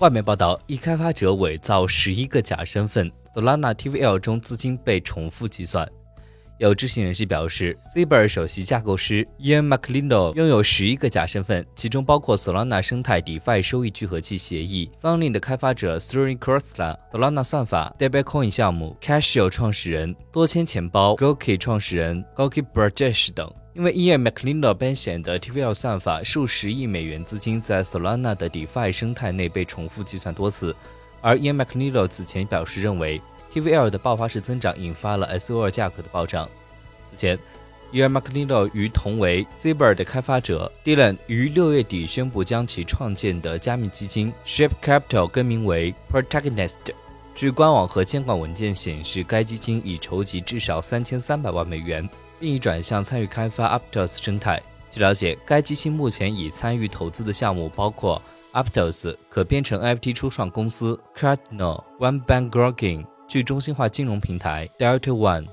外媒报道，一开发者伪造十一个假身份，Solana TVL 中资金被重复计算。有知情人士表示 c b e r 首席架构师 Ian McLindo 拥有十一个假身份，其中包括 Solana 生态 DeFi 收益聚合器协议、Sunny 的开发者 s t r i n g Krosla、Solana 算法、Debicoin 项目、Cashio 创始人、多签钱包、Goki 创始人 Goki Brajesh 等。因为 Ian McLindo 编写的 TVL 算法数十亿美元资金在 Solana 的 DeFi 生态内被重复计算多次，而 Ian McLindo 此前表示认为。TVL 的爆发式增长引发了 SOL 价格的暴涨。此前，Ian McLeod 与同为 Cyber 的开发者 Dylan 于六月底宣布将其创建的加密基金 SHAP Capital 更名为 Protagonist。据官网和监管文件显示，该基金已筹集至少三千三百万美元，并已转向参与开发 Aptos 生态。据了解，该基金目前已参与投资的项目包括 Aptos 可编程 NFT 初创公司 Cardinal、One Bank Grokking。去中心化金融平台 Delta One